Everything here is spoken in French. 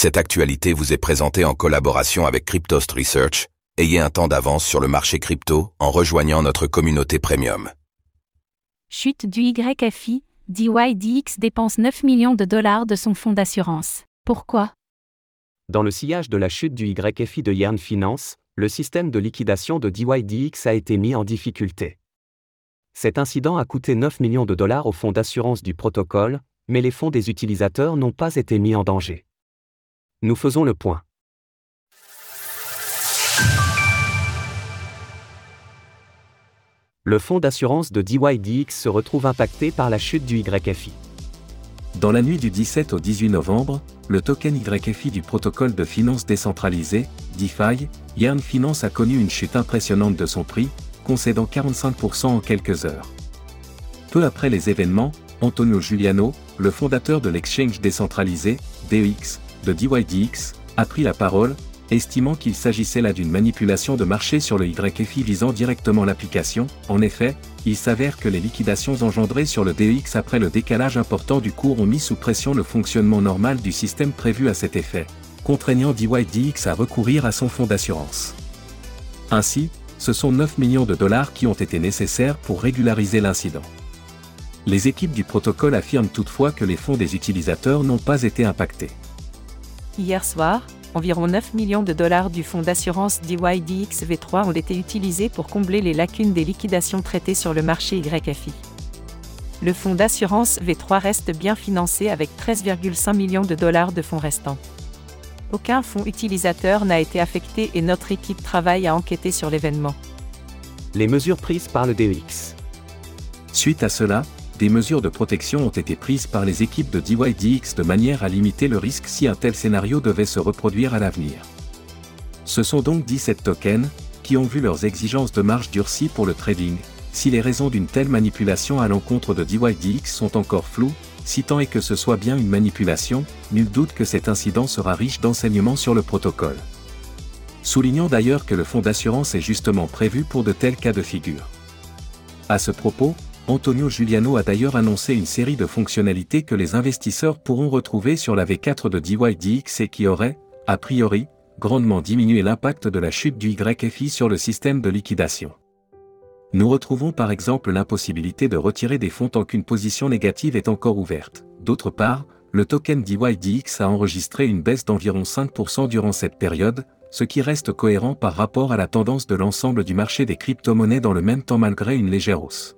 Cette actualité vous est présentée en collaboration avec Cryptost Research. Ayez un temps d'avance sur le marché crypto en rejoignant notre communauté premium. Chute du YFI, DYDX dépense 9 millions de dollars de son fonds d'assurance. Pourquoi? Dans le sillage de la chute du YFI de Yern Finance, le système de liquidation de DYDX a été mis en difficulté. Cet incident a coûté 9 millions de dollars au fonds d'assurance du protocole, mais les fonds des utilisateurs n'ont pas été mis en danger. Nous faisons le point. Le fonds d'assurance de DYDX se retrouve impacté par la chute du YFI. Dans la nuit du 17 au 18 novembre, le token YFI du protocole de finance décentralisé, DeFi, Yarn Finance a connu une chute impressionnante de son prix, concédant 45% en quelques heures. Peu après les événements, Antonio Giuliano, le fondateur de l'exchange décentralisé, DEX, de DYDX, a pris la parole, estimant qu'il s'agissait là d'une manipulation de marché sur le YFI visant directement l'application. En effet, il s'avère que les liquidations engendrées sur le DEX après le décalage important du cours ont mis sous pression le fonctionnement normal du système prévu à cet effet, contraignant DYDX à recourir à son fonds d'assurance. Ainsi, ce sont 9 millions de dollars qui ont été nécessaires pour régulariser l'incident. Les équipes du protocole affirment toutefois que les fonds des utilisateurs n'ont pas été impactés. Hier soir, environ 9 millions de dollars du fonds d'assurance DYDX V3 ont été utilisés pour combler les lacunes des liquidations traitées sur le marché YFI. Le fonds d'assurance V3 reste bien financé avec 13,5 millions de dollars de fonds restants. Aucun fonds utilisateur n'a été affecté et notre équipe travaille à enquêter sur l'événement. Les mesures prises par le DEX. Suite à cela, des mesures de protection ont été prises par les équipes de DYDX de manière à limiter le risque si un tel scénario devait se reproduire à l'avenir. Ce sont donc 17 tokens, qui ont vu leurs exigences de marge durcies pour le trading, si les raisons d'une telle manipulation à l'encontre de DYDX sont encore floues, si tant est que ce soit bien une manipulation, nul doute que cet incident sera riche d'enseignements sur le protocole. Soulignons d'ailleurs que le fonds d'assurance est justement prévu pour de tels cas de figure. À ce propos, Antonio Giuliano a d'ailleurs annoncé une série de fonctionnalités que les investisseurs pourront retrouver sur la V4 de DYDX et qui auraient, a priori, grandement diminué l'impact de la chute du YFI sur le système de liquidation. Nous retrouvons par exemple l'impossibilité de retirer des fonds tant qu'une position négative est encore ouverte. D'autre part, le token DYDX a enregistré une baisse d'environ 5% durant cette période, ce qui reste cohérent par rapport à la tendance de l'ensemble du marché des crypto-monnaies dans le même temps malgré une légère hausse.